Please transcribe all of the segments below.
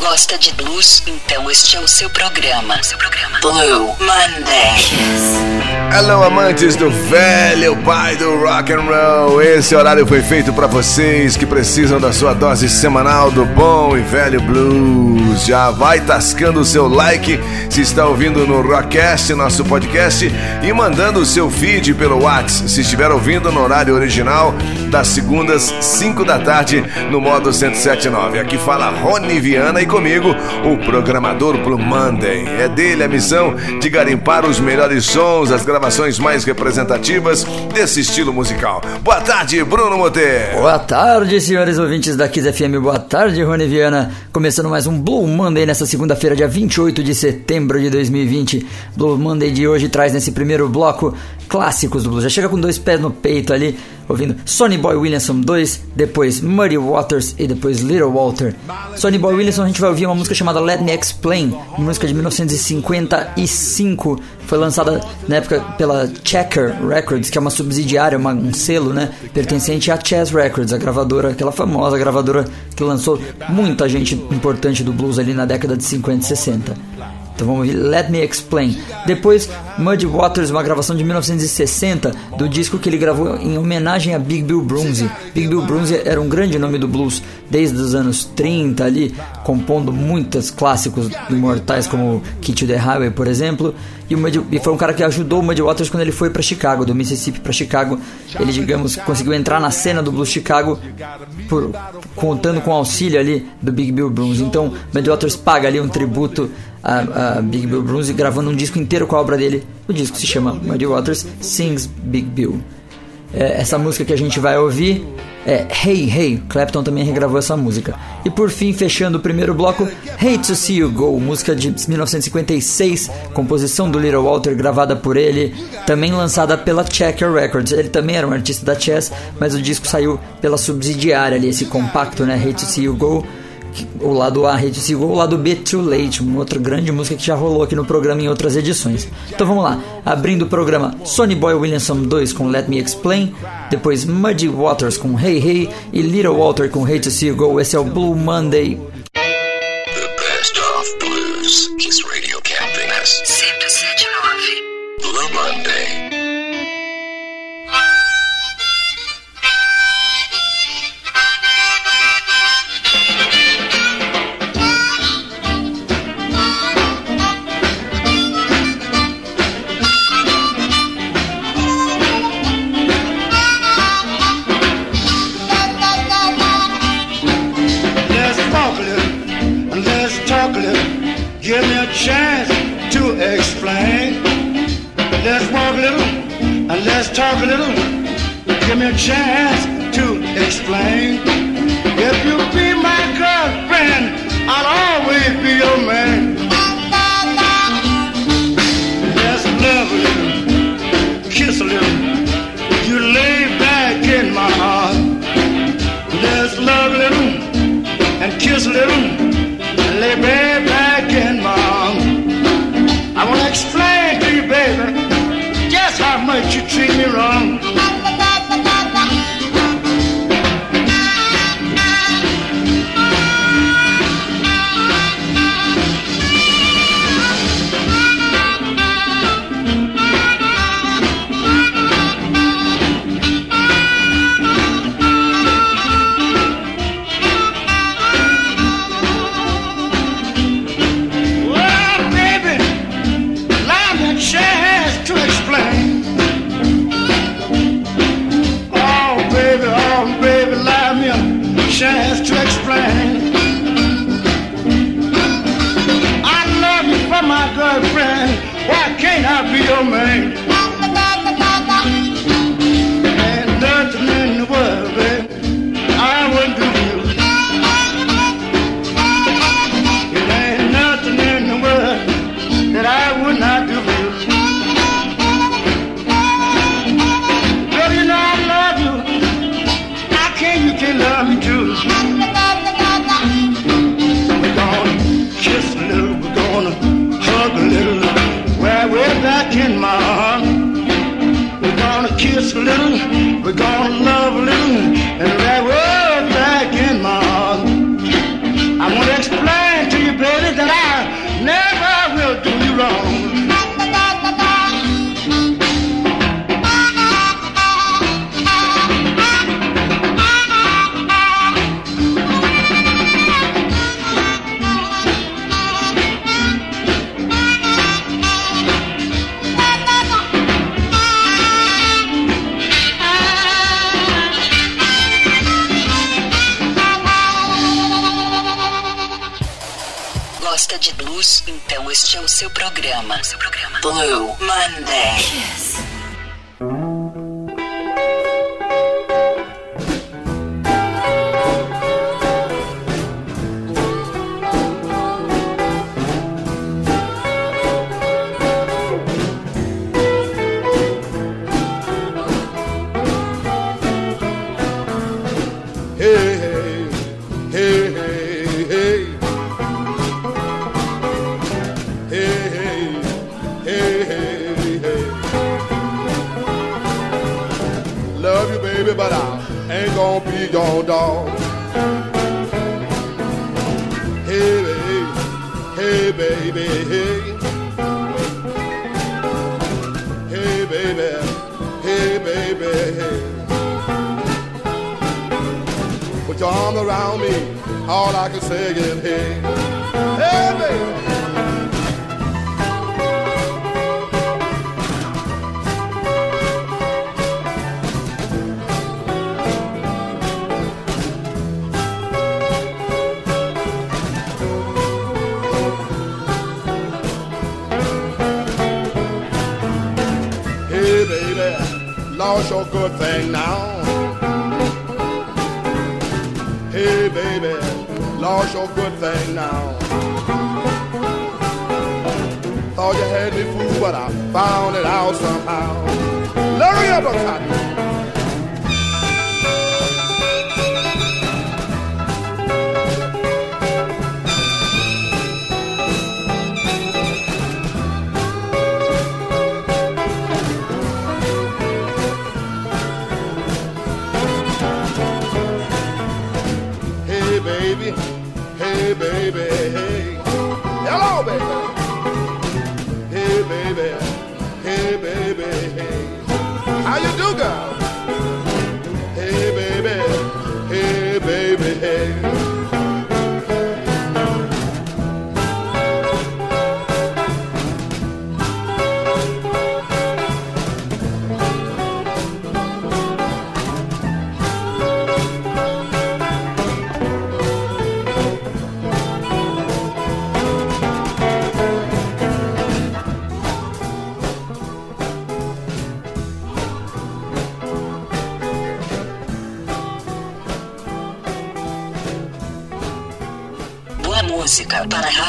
Gosta de blues? Então este é o seu programa. Seu programa. Blue Monday. Hello, amantes do velho pai do rock and roll. Esse horário foi feito para vocês que precisam da sua dose semanal do bom e velho blues. Já vai tascando o seu like se está ouvindo no Rockcast, nosso podcast, e mandando o seu feed pelo WhatsApp se estiver ouvindo no horário original das segundas 5 da tarde no modo 1079. Aqui fala Rony Viana e comigo, o programador Blue Monday. É dele a missão de garimpar os melhores sons, as gravações mais representativas desse estilo musical. Boa tarde, Bruno Moter. Boa tarde, senhores ouvintes da Kiss FM. Boa tarde, Rony Viana. Começando mais um Blue Monday nessa segunda-feira, dia 28 de setembro de 2020. Blue Monday de hoje traz nesse primeiro bloco clássicos do blues. Já chega com dois pés no peito ali, ouvindo Sonny Boy Williamson 2, depois Muddy Waters e depois Little Walter. Sonny Boy Williamson a gente vai ouvir uma música chamada Let Me Explain, música de 1955. Foi lançada na época pela Checker Records, que é uma subsidiária, uma, um selo, né, pertencente à Chess Records, a gravadora, aquela famosa gravadora que lançou muita gente importante do blues ali na década de 50 e 60. Então vamos ouvir Let Me Explain. Depois, Muddy Waters, uma gravação de 1960 do disco que ele gravou em homenagem a Big Bill Brunsey. Big Bill Brunsey era um grande nome do blues desde os anos 30 ali, compondo muitos clássicos imortais como to the Highway, por exemplo. E, Muddy, e foi um cara que ajudou o Muddy Waters quando ele foi para Chicago, do Mississippi para Chicago. Ele, digamos, conseguiu entrar na cena do blues Chicago por, contando com o auxílio ali do Big Bill Brunsey. Então, Muddy Waters paga ali um tributo a, a, Big Bill Brunsey gravando um disco inteiro com a obra dele. O disco se chama Muddy Waters Sings Big Bill. É, essa música que a gente vai ouvir é Hey Hey, Clapton também regravou essa música. E por fim, fechando o primeiro bloco, Hate to See You Go, música de 1956, composição do Little Walter, gravada por ele, também lançada pela Checker Records. Ele também era um artista da Chess, mas o disco saiu pela subsidiária ali, esse compacto, né? Hate to See You Go o lado A, Rede Seagull, o lado B, Too Late, uma outra grande música que já rolou aqui no programa em outras edições. Então vamos lá, abrindo o programa Sonny Boy Williamson 2 com Let Me Explain, depois Muddy Waters com Hey Hey e Little Walter com Hate to See You Go. Esse é o Blue Monday.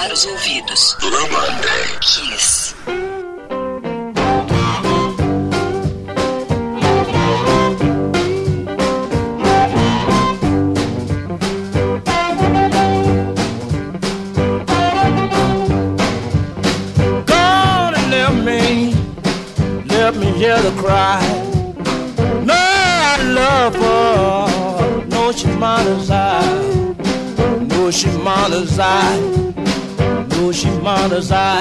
Para raros ouvidos. Kiss. She's mine as I.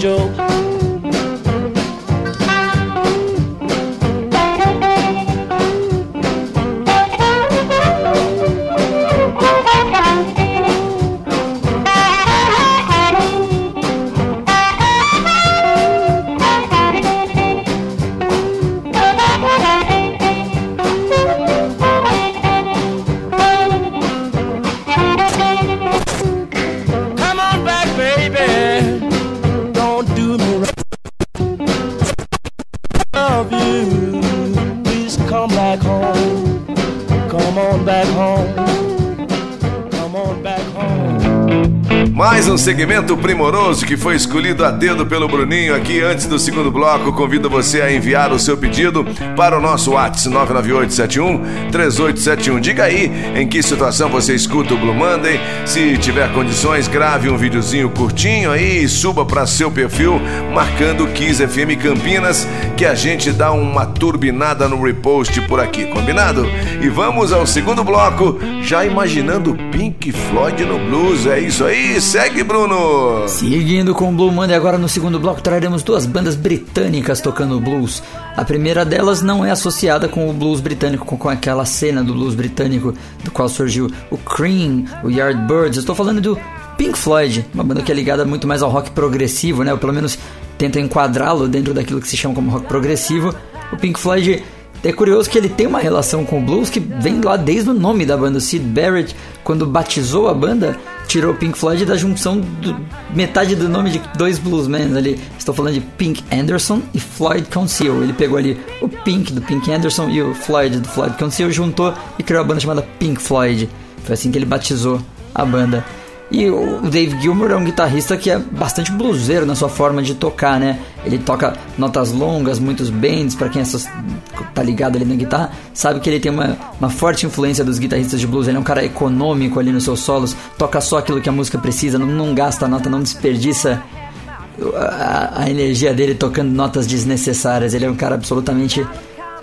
Joe. Segmento primoroso que foi escolhido a dedo pelo Bruninho aqui antes do segundo bloco. Convido você a enviar o seu pedido para o nosso WhatsApp 99871 3871. Diga aí em que situação você escuta o Blue Monday. Se tiver condições, grave um videozinho curtinho aí e suba para seu perfil marcando Kiss FM Campinas que a gente dá uma turbinada no repost por aqui, combinado? E vamos ao segundo bloco, já imaginando Pink Floyd no blues. É isso aí, segue, Bruno! Seguindo com o Blue Monday, agora no segundo bloco traremos duas bandas britânicas tocando blues. A primeira delas não é associada com o blues britânico, com aquela cena do blues britânico do qual surgiu o Cream, o Yardbirds. Estou falando do Pink Floyd, uma banda que é ligada muito mais ao rock progressivo, né? Ou pelo menos tenta enquadrá-lo dentro daquilo que se chama como rock progressivo. O Pink Floyd é curioso que ele tem uma relação com o blues que vem lá desde o nome da banda. O Sid Barrett, quando batizou a banda, tirou Pink Floyd da junção do metade do nome de dois bluesmen ali. Estou falando de Pink Anderson e Floyd Conceal. Ele pegou ali o Pink do Pink Anderson e o Floyd do Floyd Conceal, juntou e criou a banda chamada Pink Floyd. Foi assim que ele batizou a banda. E o Dave Gilmour é um guitarrista que é bastante bluseiro na sua forma de tocar, né? Ele toca notas longas, muitos bends, para quem é tá ligado ali na guitarra, sabe que ele tem uma, uma forte influência dos guitarristas de blues. Ele é um cara econômico ali nos seus solos, toca só aquilo que a música precisa, não, não gasta nota, não desperdiça a, a energia dele tocando notas desnecessárias. Ele é um cara absolutamente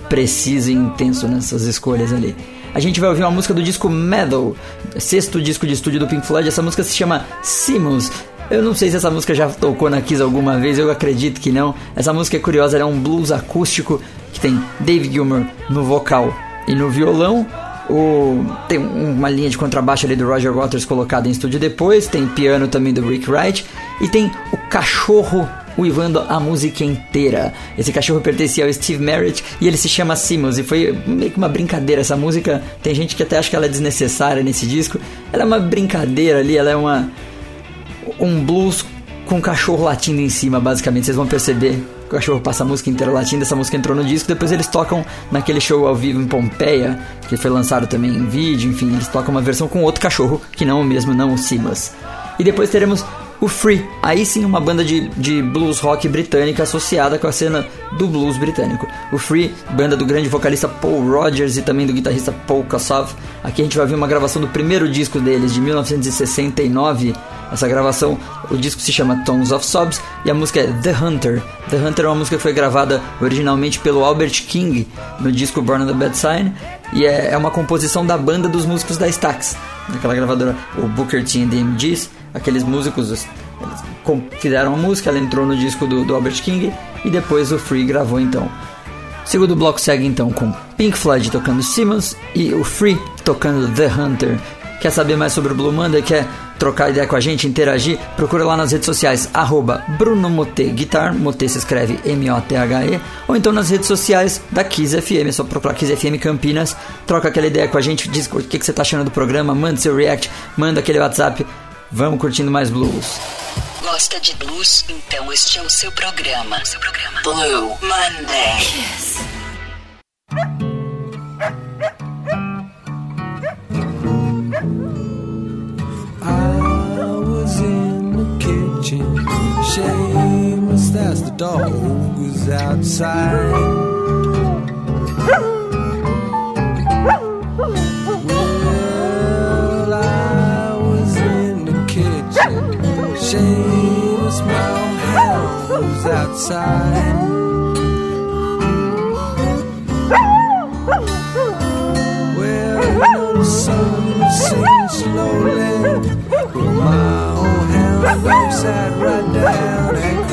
preciso e intenso nessas escolhas ali a gente vai ouvir uma música do disco Metal, sexto disco de estúdio do Pink Floyd. Essa música se chama Simus. Eu não sei se essa música já tocou na Kiss alguma vez, eu acredito que não. Essa música é curiosa, é um blues acústico que tem David Gilmour no vocal e no violão. O, tem uma linha de contrabaixo ali do Roger Waters colocada em estúdio depois, tem piano também do Rick Wright e tem o cachorro uivando a música inteira. Esse cachorro pertencia ao Steve Merritt e ele se chama Simmons. E foi meio que uma brincadeira. Essa música, tem gente que até acha que ela é desnecessária nesse disco. Ela é uma brincadeira ali, ela é uma. Um blues com cachorro latindo em cima, basicamente. Vocês vão perceber. O cachorro passa a música inteira latindo, essa música entrou no disco, depois eles tocam naquele show ao vivo em Pompeia, que foi lançado também em vídeo, enfim, eles tocam uma versão com outro cachorro, que não o mesmo, não o Simas. E depois teremos o Free, aí sim uma banda de, de blues rock britânica associada com a cena do blues britânico. O Free, banda do grande vocalista Paul Rogers e também do guitarrista Paul Kassav. Aqui a gente vai ver uma gravação do primeiro disco deles, de 1969. Essa gravação, o disco se chama Tones of Sobs e a música é The Hunter. The Hunter é uma música que foi gravada originalmente pelo Albert King no disco Born on the Bad Sign e é, é uma composição da banda dos músicos da Stax, daquela gravadora, o Booker T and the MGs aqueles músicos eles fizeram a música, ela entrou no disco do, do Albert King e depois o Free gravou então. O segundo bloco segue então com Pink Floyd tocando Simmons e o Free tocando The Hunter. Quer saber mais sobre o Blue Monday? Quer trocar ideia com a gente, interagir? Procura lá nas redes sociais, arroba Bruno Mote Guitar, Mote se escreve M-O-T-H-E, ou então nas redes sociais da Kiss FM, é só procurar Kiss FM Campinas, troca aquela ideia com a gente, diz o que, que você está achando do programa, manda seu react, manda aquele WhatsApp Vamos curtindo mais blues. Gosta de blues? Então este é o seu programa. Seu programa. Blue Monday. Yes. Shameless as the dog was outside. Seamus Mulhouse outside. Know the sun sinks slowly, my old hound sat right down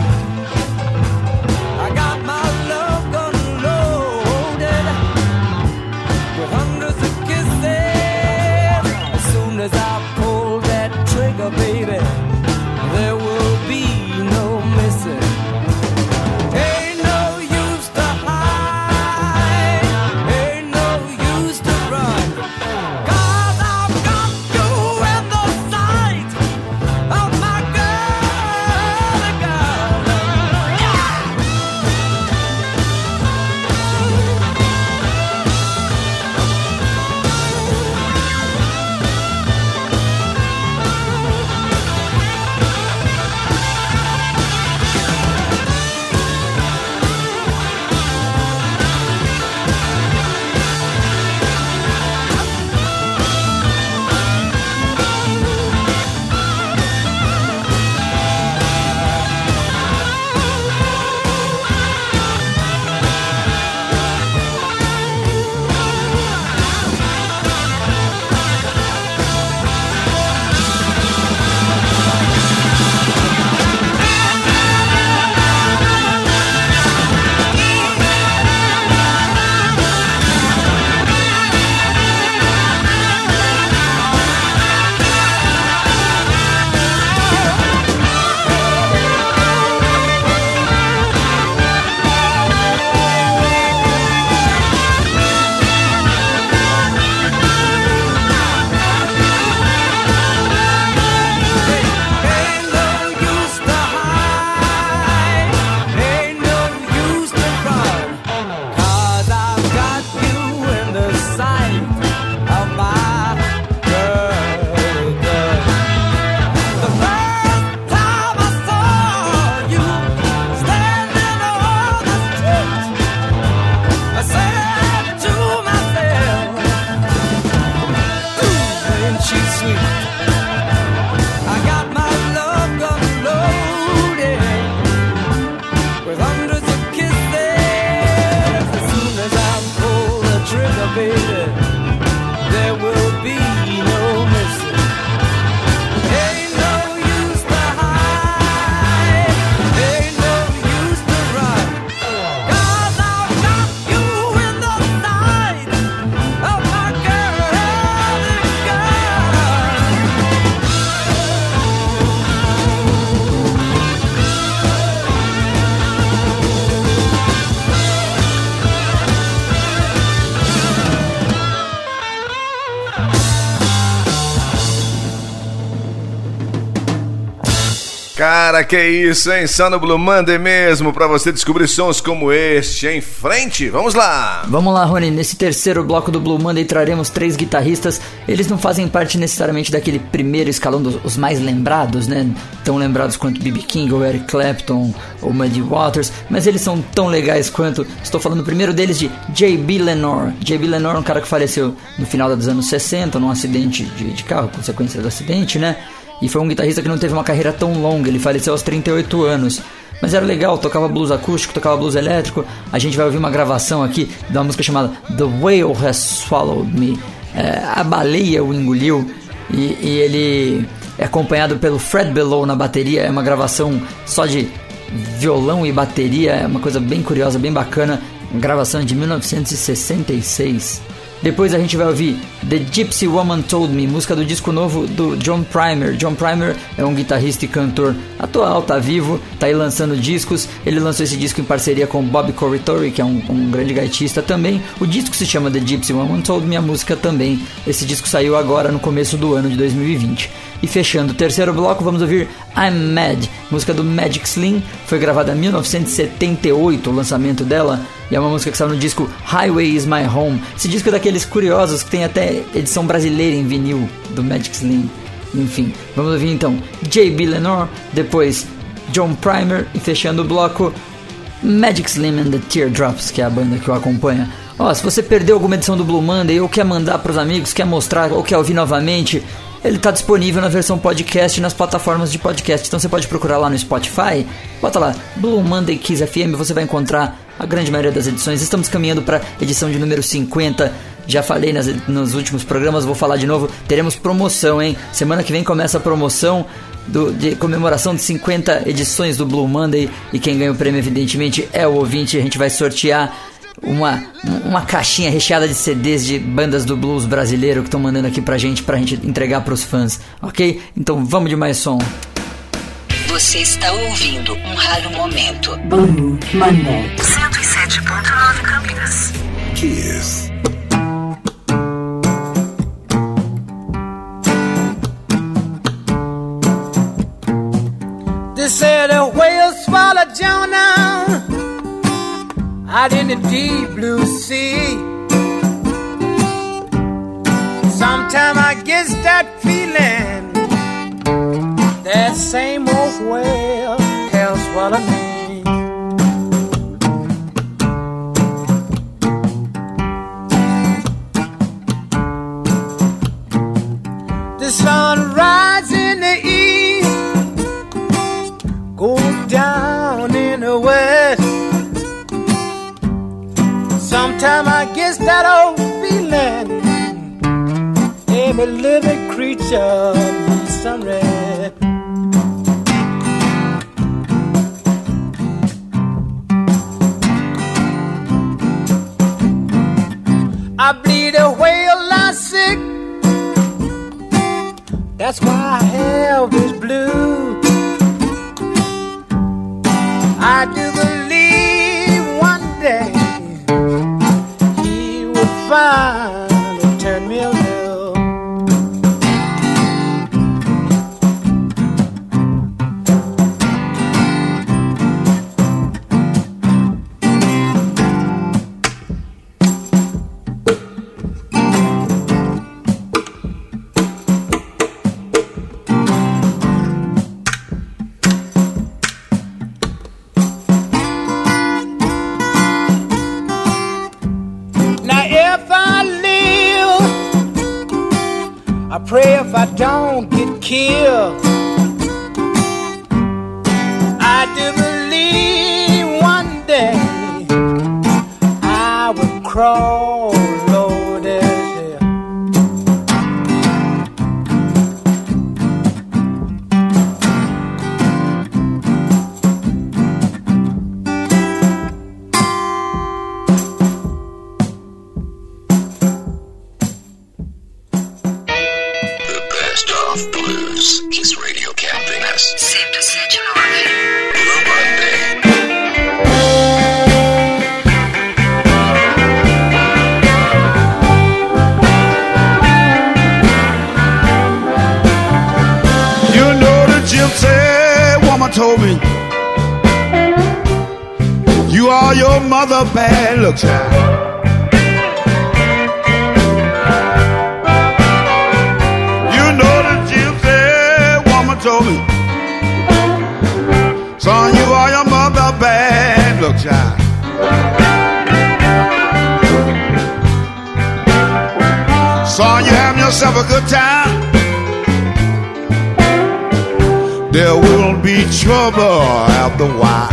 Thanks. Cara, que isso, hein? Só no Blue Monday mesmo, para você descobrir sons como este. Em frente, vamos lá! Vamos lá, Rony. Nesse terceiro bloco do Blue Monday traremos três guitarristas. Eles não fazem parte necessariamente daquele primeiro escalão dos mais lembrados, né? Tão lembrados quanto B.B. King, ou Eric Clapton, ou Muddy Waters, mas eles são tão legais quanto. Estou falando primeiro deles de J.B. Lenore. J.B. Lenore é um cara que faleceu no final dos anos 60 num acidente de, de carro, consequência do acidente, né? E foi um guitarrista que não teve uma carreira tão longa, ele faleceu aos 38 anos. Mas era legal, tocava blues acústico, tocava blues elétrico. A gente vai ouvir uma gravação aqui de uma música chamada The Whale Has Swallowed Me. É, a baleia o engoliu e, e ele é acompanhado pelo Fred Below na bateria, é uma gravação só de violão e bateria, é uma coisa bem curiosa, bem bacana, gravação de 1966. Depois a gente vai ouvir The Gypsy Woman Told Me, música do disco novo do John Primer. John Primer é um guitarrista e cantor atual, tá vivo, tá aí lançando discos. Ele lançou esse disco em parceria com Bob Corritore, que é um, um grande gaitista também. O disco se chama The Gypsy Woman Told Me, a música também. Esse disco saiu agora no começo do ano de 2020. E fechando o terceiro bloco, vamos ouvir I'm Mad, música do Magic Slim, foi gravada em 1978, o lançamento dela, e é uma música que saiu no disco Highway Is My Home. Esse disco é daqueles curiosos que tem até edição brasileira em vinil do Magic Slim. Enfim, vamos ouvir então J.B. Lenore, depois John Primer e fechando o bloco Magic Slim and the Teardrops, que é a banda que o acompanha. Ó, oh, se você perdeu alguma edição do Blue Monday ou quer mandar para os amigos, quer mostrar ou quer ouvir novamente, ele está disponível na versão podcast nas plataformas de podcast. Então você pode procurar lá no Spotify, bota lá Blue Monday Kiss FM, você vai encontrar a grande maioria das edições. Estamos caminhando para edição de número 50. Já falei nas, nos últimos programas, vou falar de novo. Teremos promoção, hein? Semana que vem começa a promoção do, de comemoração de 50 edições do Blue Monday. E quem ganha o prêmio, evidentemente, é o ouvinte. A gente vai sortear uma, uma caixinha recheada de CDs de bandas do blues brasileiro que estão mandando aqui pra gente, pra gente entregar pros fãs, ok? Então vamos de mais som. Você está ouvindo um raro momento. Blue Monday. 107.9 Campinas. Kiss. They said a whale swallowed Jonah out in the deep blue sea. Sometime I get that feeling that same old whale has swallowed me. The sun that old feeling. Every living creature needs some rest. I bleed a whale I sick. That's why I have this blue. I do believe told me You are your mother bad luck child You know the gypsy woman told me Son, you are your mother bad luck child Son, you having yourself a good time there will be trouble after a while.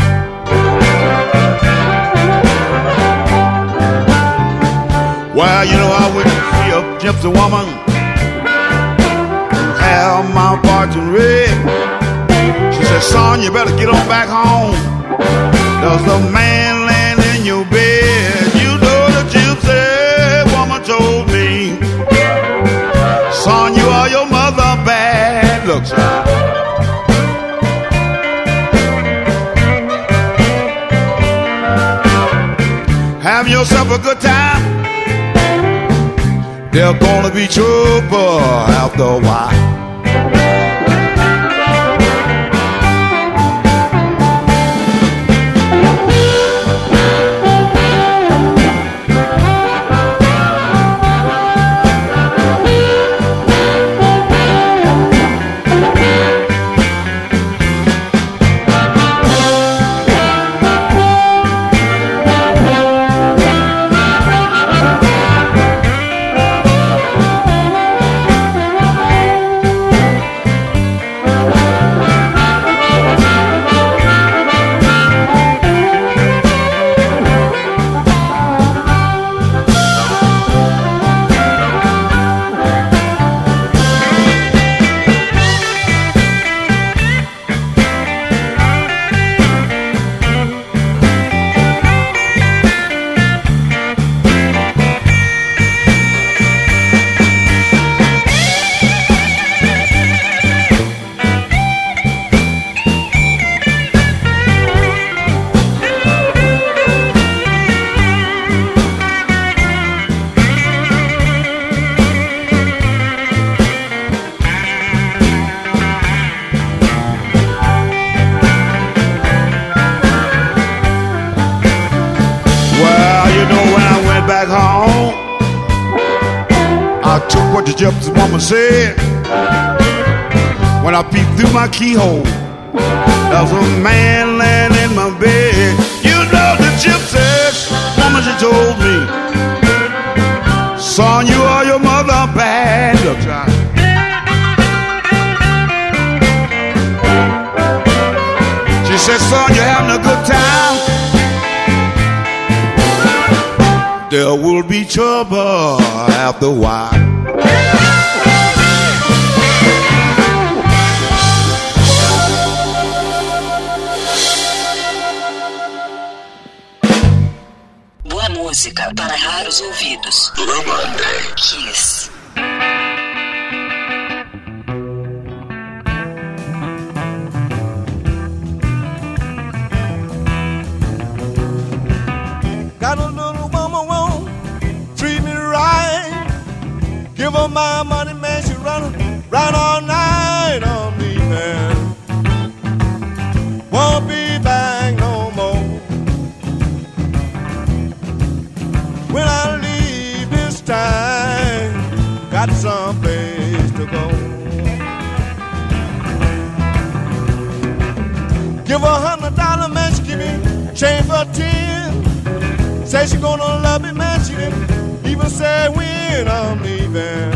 Well, you know, I wouldn't see a gypsy woman have my fortune read. She said, son, you better get on back home. There's a man laying in your bed. You know the gypsy woman told me. Son, you are your mother bad. Look, Have yourself a good time. There's gonna be trouble after a while. Someplace to go. Give a hundred dollar man, she give me change for ten. Say she gonna love me, man, she didn't even say when I'm leaving.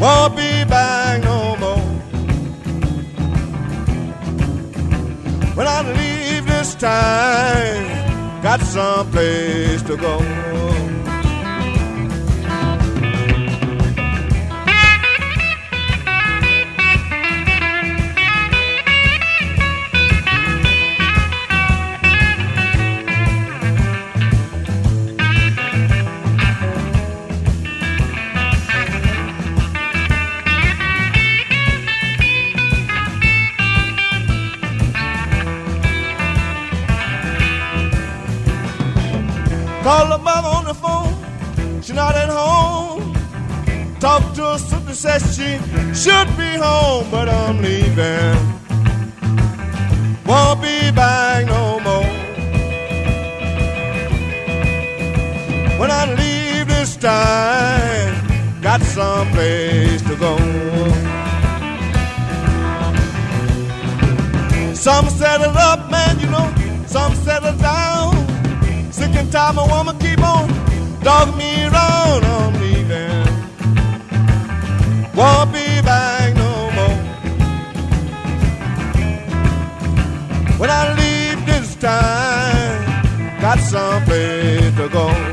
Won't be back no more. When I leave this time got someplace to go. Says she should be home, but I'm leaving. Won't be back no more. When I leave this time, got someplace to go. Some settle up, man, you know, some settle down. Sick and tired, my woman keep on dog me around. I'm someplace to go.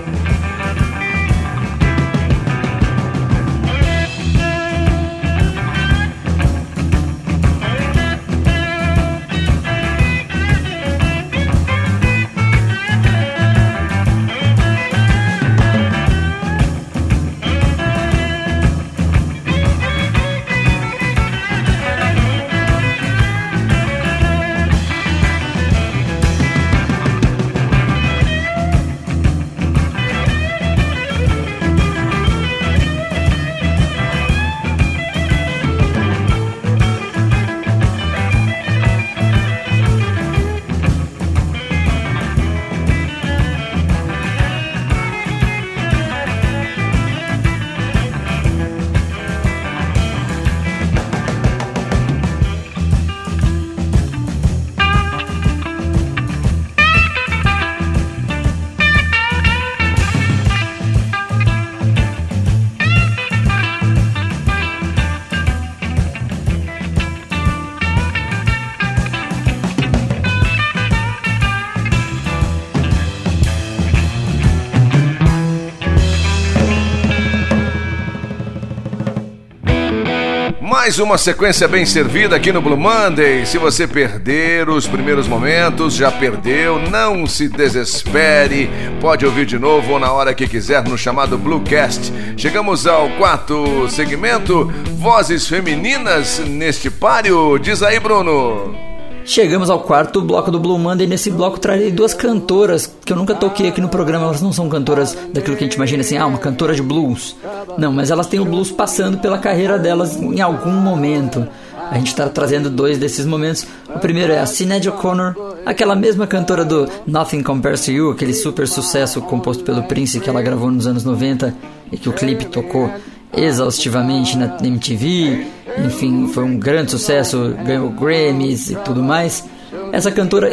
Mais uma sequência bem servida aqui no Blue Monday. Se você perder os primeiros momentos, já perdeu, não se desespere. Pode ouvir de novo ou na hora que quiser no chamado Bluecast. Chegamos ao quarto segmento, vozes femininas neste páreo. Diz aí, Bruno. Chegamos ao quarto bloco do Blue Monday. Nesse bloco trarei duas cantoras que eu nunca toquei aqui no programa. Elas não são cantoras daquilo que a gente imagina assim, ah, uma cantora de blues. Não, mas elas têm o blues passando pela carreira delas em algum momento. A gente está trazendo dois desses momentos. O primeiro é a Sinead O'Connor, aquela mesma cantora do Nothing Compares to You, aquele super sucesso composto pelo Prince que ela gravou nos anos 90 e que o clipe tocou exaustivamente na MTV, enfim, foi um grande sucesso, ganhou Grammys e tudo mais. Essa cantora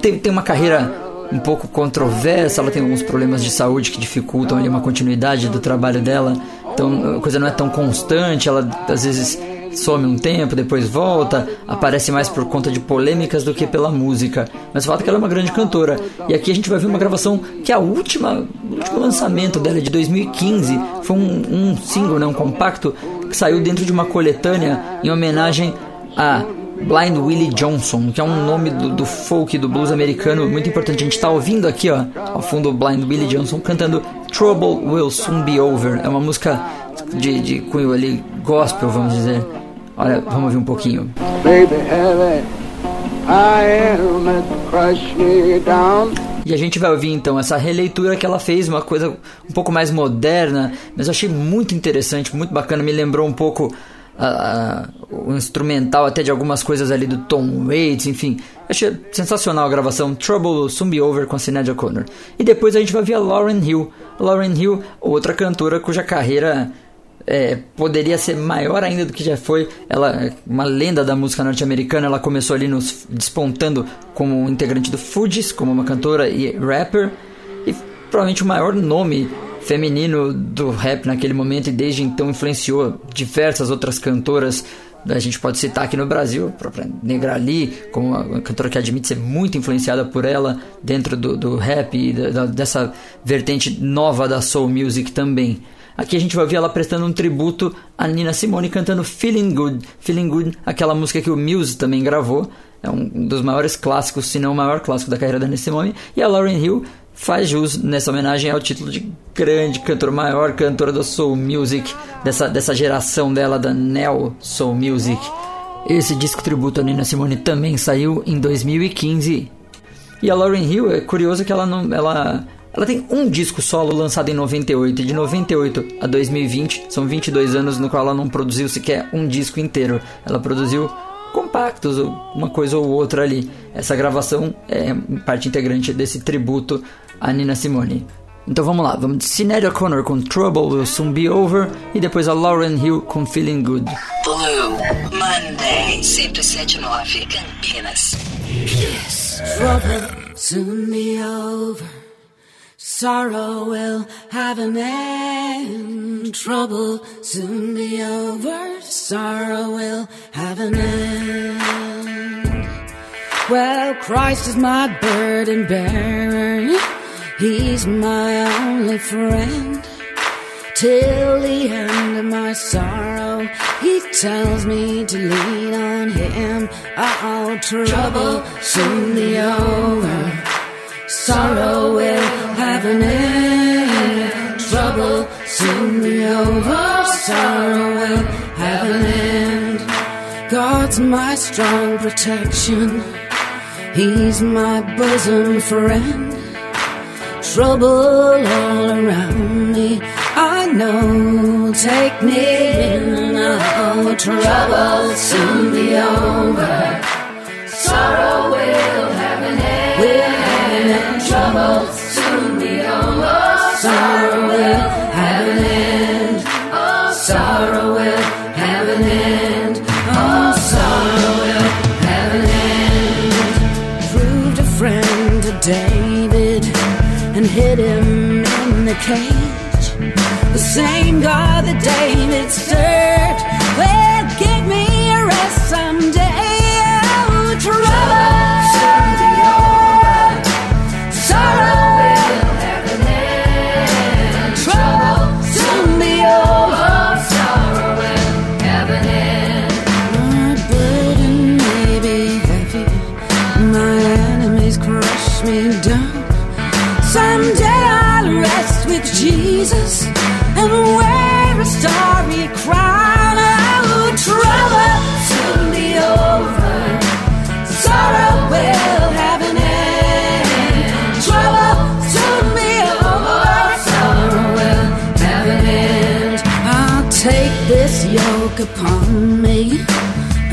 tem, uma carreira um pouco controversa, ela tem alguns problemas de saúde que dificultam ali uma continuidade do trabalho dela, então a coisa não é tão constante, ela às vezes some um tempo, depois volta, aparece mais por conta de polêmicas do que pela música. Mas o fato é que ela é uma grande cantora. E aqui a gente vai ver uma gravação que é a última, o último lançamento dela de 2015. Foi um, um single, né, um compacto, que saiu dentro de uma coletânea em homenagem a Blind Willie Johnson, que é um nome do, do, folk, do blues americano muito importante. A gente está ouvindo aqui, ó, ao fundo, Blind Willie Johnson cantando Trouble Will Soon Be Over. É uma música de, de cunho ali gospel, vamos dizer. Olha, vamos ouvir um pouquinho. Baby, e a gente vai ouvir então essa releitura que ela fez, uma coisa um pouco mais moderna, mas eu achei muito interessante, muito bacana, me lembrou um pouco uh, uh, o instrumental até de algumas coisas ali do Tom Waits, enfim. Achei sensacional a gravação Trouble Soon Over com a Sinead O'Connor. E depois a gente vai ver a Lauren Hill. Lauren Hill, outra cantora cuja carreira é, poderia ser maior ainda do que já foi. Ela, uma lenda da música norte-americana, ela começou ali nos despontando como integrante do Fugees, como uma cantora e rapper, e provavelmente o maior nome feminino do rap naquele momento e desde então influenciou diversas outras cantoras. A gente pode citar aqui no Brasil, a própria Negrali, como uma cantora que admite ser muito influenciada por ela dentro do, do rap e da, dessa vertente nova da soul music também. Aqui a gente vai ouvir ela prestando um tributo a Nina Simone cantando Feeling Good. Feeling Good, aquela música que o Muse também gravou. É um dos maiores clássicos, se não o maior clássico da carreira da Nina Simone. E a Lauren Hill faz jus nessa homenagem ao título de grande cantora, maior cantora do Soul Music, dessa, dessa geração dela, da Neo Soul Music. Esse disco tributo a Nina Simone também saiu em 2015. E a Lauren Hill, é curioso que ela não. Ela ela tem um disco solo lançado em 98 e de 98 a 2020 são 22 anos no qual ela não produziu sequer um disco inteiro. Ela produziu compactos, uma coisa ou outra ali. Essa gravação é parte integrante desse tributo a Nina Simone. Então vamos lá, vamos de Sinead O'Connor com Trouble Will Soon Be Over e depois a Lauren Hill com Feeling Good. Blue Monday 1079 Campinas. Yes. Trouble soon be over. Sorrow will have an end. Trouble soon be over. Sorrow will have an end. Well, Christ is my burden bearer. He's my only friend. Till the end of my sorrow, he tells me to lean on him. Oh, trouble soon be over. Sorrow will have an end. Trouble soon be over. Sorrow will have an end. God's my strong protection. He's my bosom friend. Trouble all around me. I know take me in. Oh, trouble soon be over. Sorrow will have an end. And trouble soon be over. Sorrow will have an end. Oh, sorrow will have an end. Oh, sorrow will have an end. Proved a friend to David and hid him in the cage. The same God that David served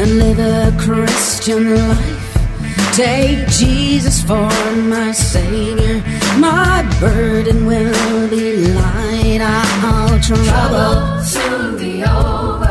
and live a Christian life. Take Jesus for my Savior. My burden will be light. I'll trouble soon be over.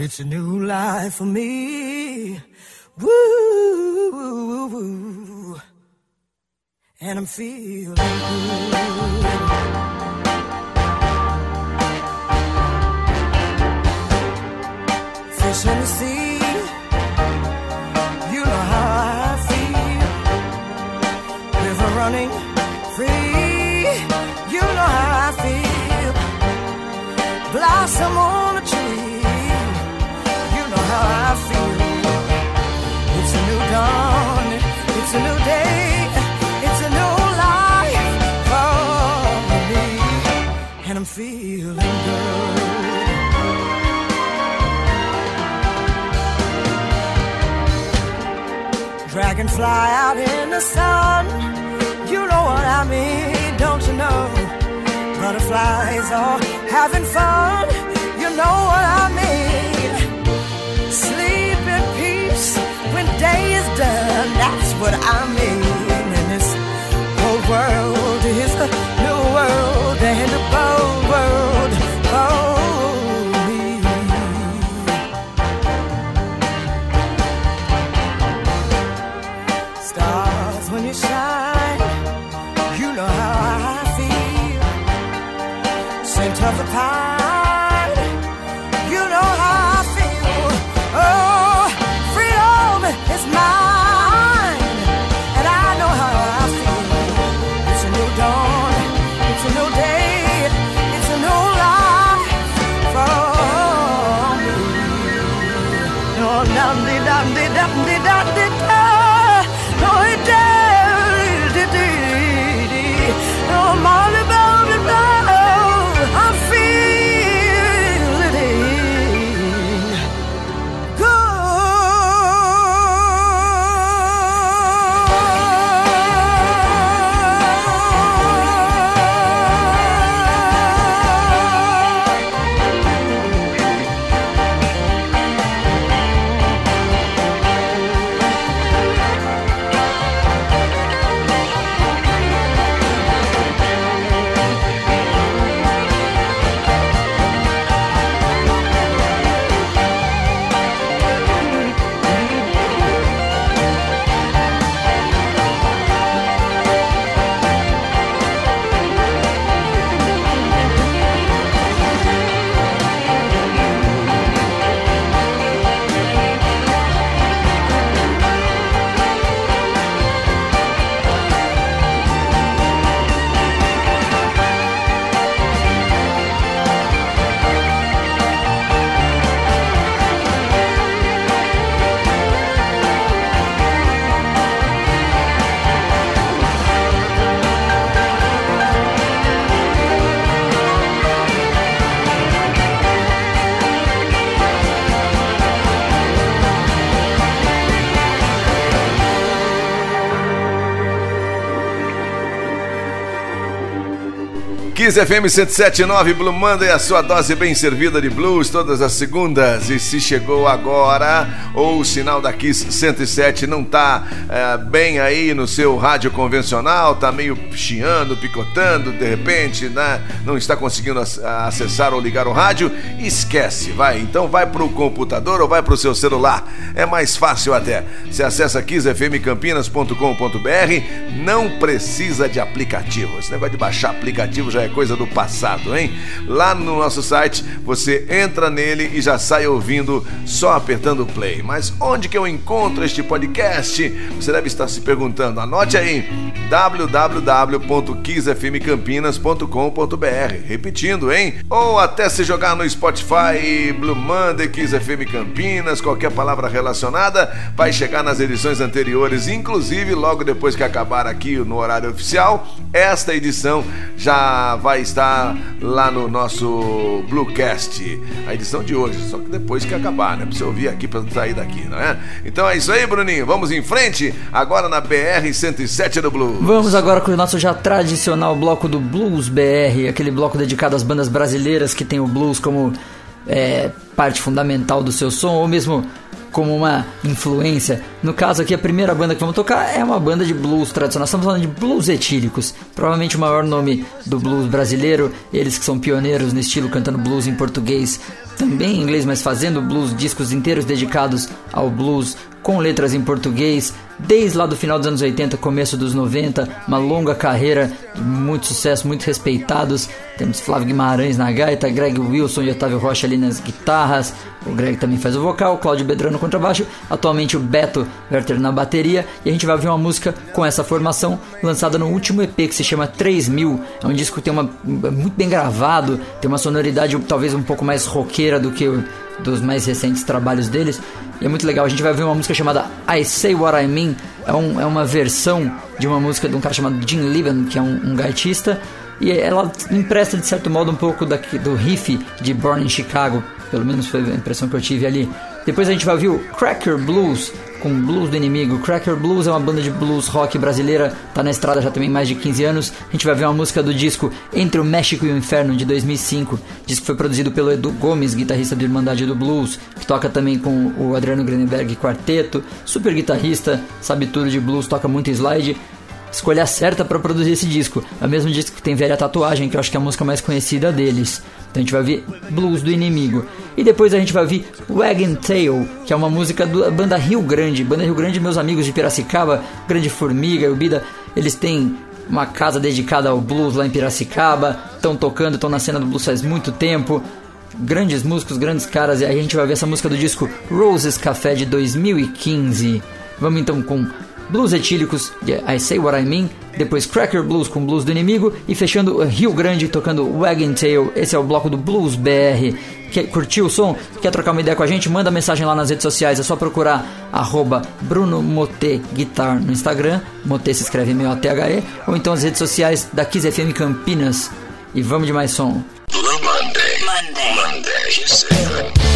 It's a new life for me. Woo. And I'm feeling good. Fish in the sea. You know how I feel river running feeling good. Dragonfly out in the sun. You know what I mean, don't you know? Butterflies are having fun. You know what I mean. Sleep in peace when day is done. That's what I mean. And this whole world is a new world and a Kiss FM 107.9 Blue Monday, a sua dose bem servida de blues todas as segundas. E se chegou agora, ou o sinal da Kiss 107 não tá é, bem aí no seu rádio convencional, tá meio chiando, picotando, de repente, né? Não está conseguindo acessar ou ligar o rádio, esquece, vai. Então vai pro computador ou vai pro seu celular. É mais fácil até. Você acessa kissfmcampinas.com.br, não precisa de aplicativo. Esse negócio de baixar aplicativo já é coisa do passado, hein? Lá no nosso site você entra nele e já sai ouvindo só apertando play. Mas onde que eu encontro este podcast? Você deve estar se perguntando. Anote aí: www.kissfmcampinas.com.br. Repetindo, hein? Ou até se jogar no Spotify, Blue Monday, FM Campinas, qualquer palavra relacionada, vai chegar nas edições anteriores, inclusive logo depois que acabar aqui no horário oficial, esta edição já vai estar lá no nosso Bluecast, a edição de hoje, só que depois que acabar, né? Pra você ouvir aqui pra sair daqui, não é? Então é isso aí, Bruninho. Vamos em frente, agora na BR 107 do Blues. Vamos agora com o nosso já tradicional bloco do Blues BR, aquele bloco dedicado às bandas brasileiras que tem o blues como é, parte fundamental do seu som, ou mesmo como uma influência. No caso aqui, a primeira banda que vamos tocar é uma banda de blues tradicional. Estamos falando de blues etílicos, provavelmente o maior nome do blues brasileiro. Eles que são pioneiros no estilo cantando blues em português, também em inglês, mas fazendo blues, discos inteiros dedicados ao blues com letras em português, desde lá do final dos anos 80, começo dos 90, uma longa carreira muito sucesso, muito respeitados. Temos Flávio Guimarães na gaita, Greg Wilson e Otávio Rocha ali nas guitarras. O Greg também faz o vocal, Cláudio Bedrano no contrabaixo, atualmente o Beto Werther na bateria. E a gente vai ouvir uma música com essa formação, lançada no último EP que se chama 3000. É um disco que tem uma muito bem gravado, tem uma sonoridade talvez um pouco mais roqueira do que dos mais recentes trabalhos deles. E é muito legal, a gente vai ver uma música chamada I Say What I Mean. É, um, é uma versão de uma música de um cara chamado Jim Liban, que é um, um gaitista. E ela empresta de certo modo um pouco da, do riff de Born in Chicago, pelo menos foi a impressão que eu tive ali. Depois a gente vai ouvir o Cracker Blues, com Blues do Inimigo. Cracker Blues é uma banda de blues rock brasileira, tá na estrada já tem mais de 15 anos. A gente vai ver uma música do disco Entre o México e o Inferno de 2005. disco foi produzido pelo Edu Gomes, guitarrista do Irmandade do Blues, que toca também com o Adriano Grenenberg Quarteto, super guitarrista, sabe tudo de blues, toca muito slide escolha certa para produzir esse disco. É o mesmo disco que tem Velha Tatuagem, que eu acho que é a música mais conhecida deles. Então a gente vai ver Blues do Inimigo. E depois a gente vai ouvir Wagon Tail, que é uma música da banda Rio Grande. Banda Rio Grande, meus amigos de Piracicaba, Grande Formiga e Ubida, eles têm uma casa dedicada ao blues lá em Piracicaba. Estão tocando, estão na cena do blues faz muito tempo. Grandes músicos, grandes caras. E aí a gente vai ver essa música do disco Roses Café de 2015. Vamos então com blues etílicos I Say What I Mean, depois Cracker Blues com blues do inimigo e fechando Rio Grande tocando Wagon Tail. Esse é o bloco do Blues BR. Quer, curtiu o som? Quer trocar uma ideia com a gente? Manda mensagem lá nas redes sociais. É só procurar arroba Bruno Guitar no Instagram. Moté se escreve M-O-T-H-E. Ou então as redes sociais da Kiss FM Campinas. E vamos de mais som. Monday. Monday. Monday.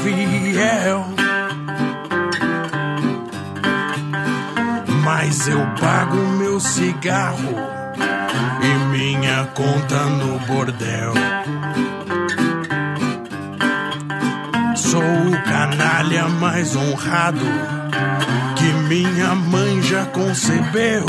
Fiel. Mas eu pago meu cigarro e minha conta no bordel. Sou o canalha mais honrado que minha mãe já concebeu.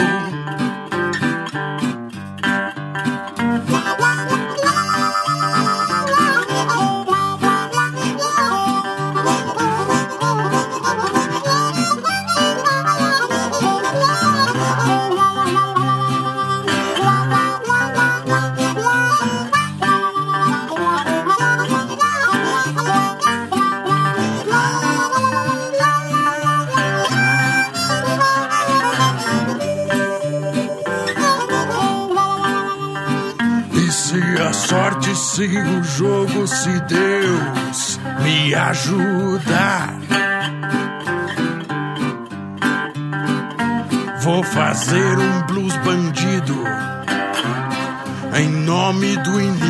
Ajudar, vou fazer um blues bandido em nome do.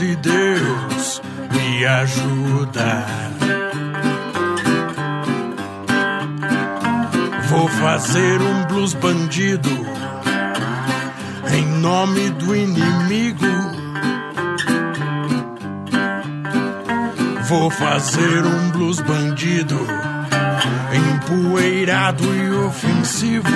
Se Deus me ajudar, vou fazer um blues bandido em nome do inimigo. Vou fazer um blues bandido empoeirado e ofensivo.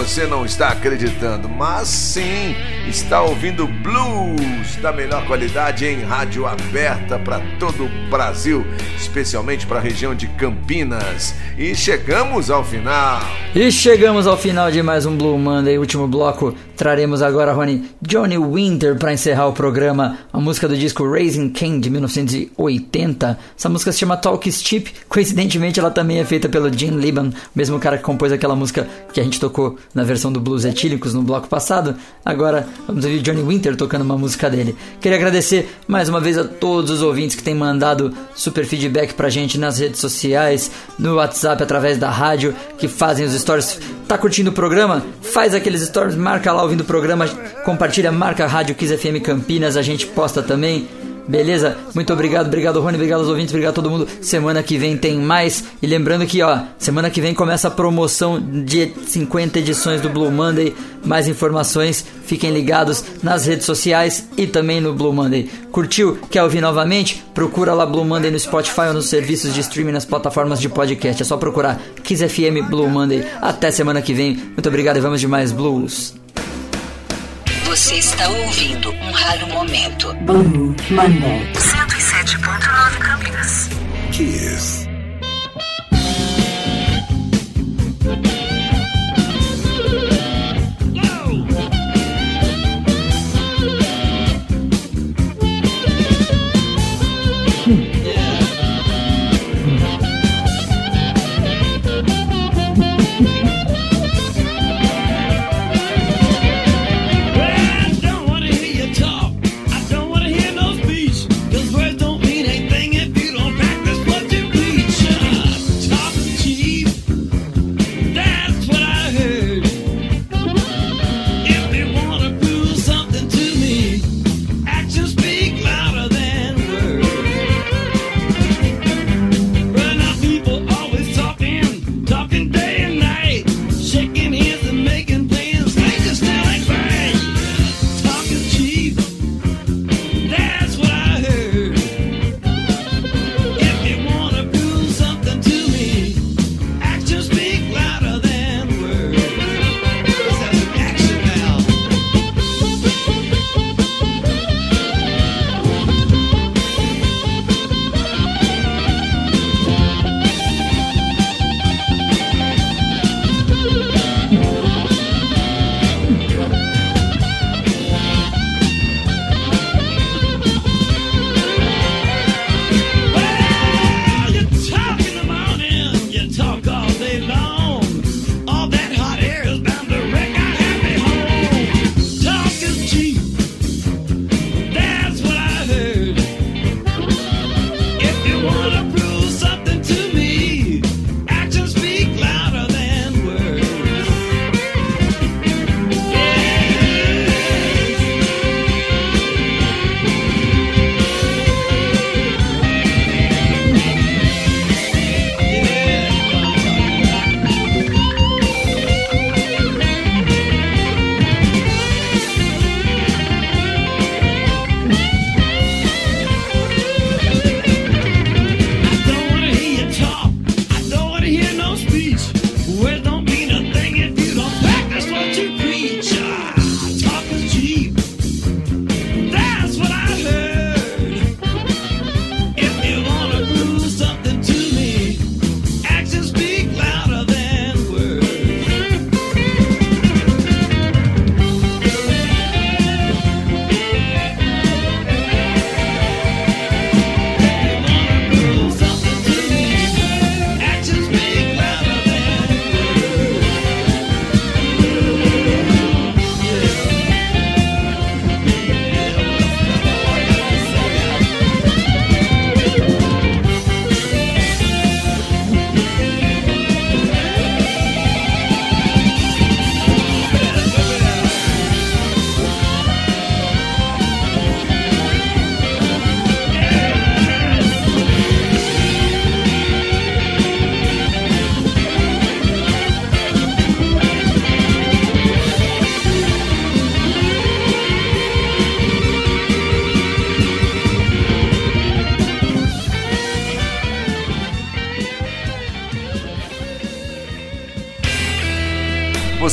Você não está acreditando, mas sim está ouvindo blues da melhor qualidade em rádio aberta para todo o Brasil, especialmente para a região de Campinas. E chegamos ao final. E chegamos ao final de mais um Blue Monday, último bloco. Traremos agora, Rony, Johnny Winter para encerrar o programa. A música do disco Raising Cain de 1980. Essa música se chama Talk Steep. Coincidentemente, ela também é feita pelo Gene Liban, mesmo cara que compôs aquela música que a gente tocou na versão do Blues Etílicos no bloco passado. Agora vamos ouvir Johnny Winter tocando uma música dele. Queria agradecer mais uma vez a todos os ouvintes que têm mandado super feedback pra gente nas redes sociais, no WhatsApp, através da rádio, que fazem os stories. Tá curtindo o programa? Faz aqueles stories, marca lá ouvindo o programa, compartilha, marca a Rádio Kiss FM Campinas, a gente posta também. Beleza? Muito obrigado, obrigado Rony, obrigado aos ouvintes, obrigado a todo mundo. Semana que vem tem mais. E lembrando que, ó, semana que vem começa a promoção de 50 edições do Blue Monday. Mais informações, fiquem ligados nas redes sociais e também no Blue Monday. Curtiu? Quer ouvir novamente? Procura lá Blue Monday no Spotify ou nos serviços de streaming nas plataformas de podcast. É só procurar Kiss FM Blue Monday. Até semana que vem. Muito obrigado e vamos de mais blues. Você está ouvindo um raro momento. Blue Monday. 107.9 Campinas. Kiss.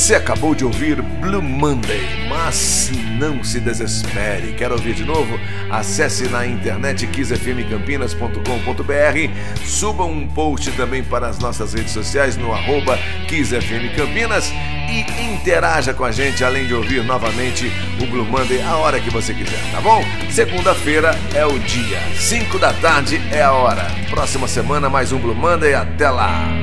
Você acabou de ouvir Blue Monday, mas não se desespere. Quer ouvir de novo? Acesse na internet kissfmcampinas.com.br, suba um post também para as nossas redes sociais no arroba e interaja com a gente, além de ouvir novamente o Blue Monday a hora que você quiser, tá bom? Segunda-feira é o dia, 5 da tarde é a hora. Próxima semana mais um Blue Monday, até lá!